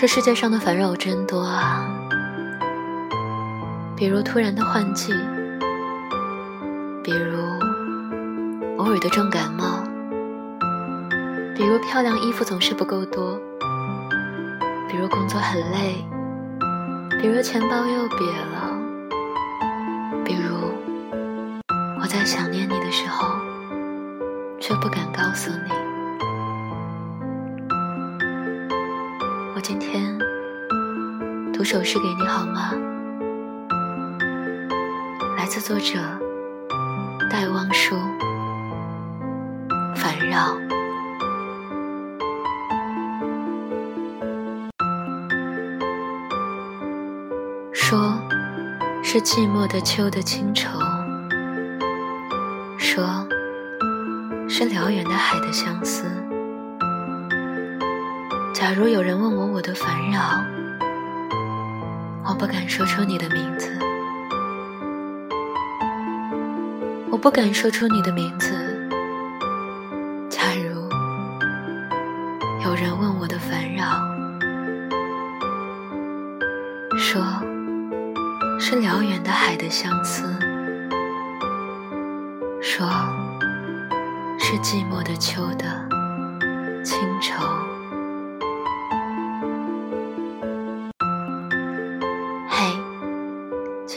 这世界上的烦扰真多啊，比如突然的换季，比如偶尔的重感冒，比如漂亮衣服总是不够多，比如工作很累，比如钱包又瘪了，比如我在想念你的时候，却不敢告诉你。我今天读首诗给你好吗？来自作者戴望舒，《烦扰》。说是寂寞的秋的清愁，说是辽远的海的相思。假如有人问我我的烦扰，我不敢说出你的名字，我不敢说出你的名字。假如有人问我的烦扰，说是辽远的海的相思，说是寂寞的秋的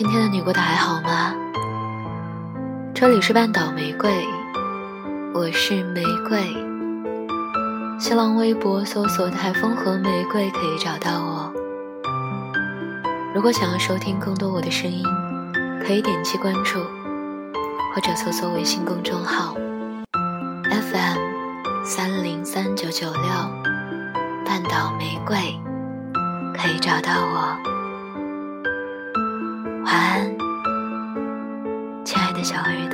今天的你过得还好吗？这里是半岛玫瑰，我是玫瑰。新浪微博搜索“台风和玫瑰”可以找到我。如果想要收听更多我的声音，可以点击关注，或者搜索微信公众号 FM 三零三九九六半岛玫瑰，可以找到我。晚安，亲爱的小鳄鱼。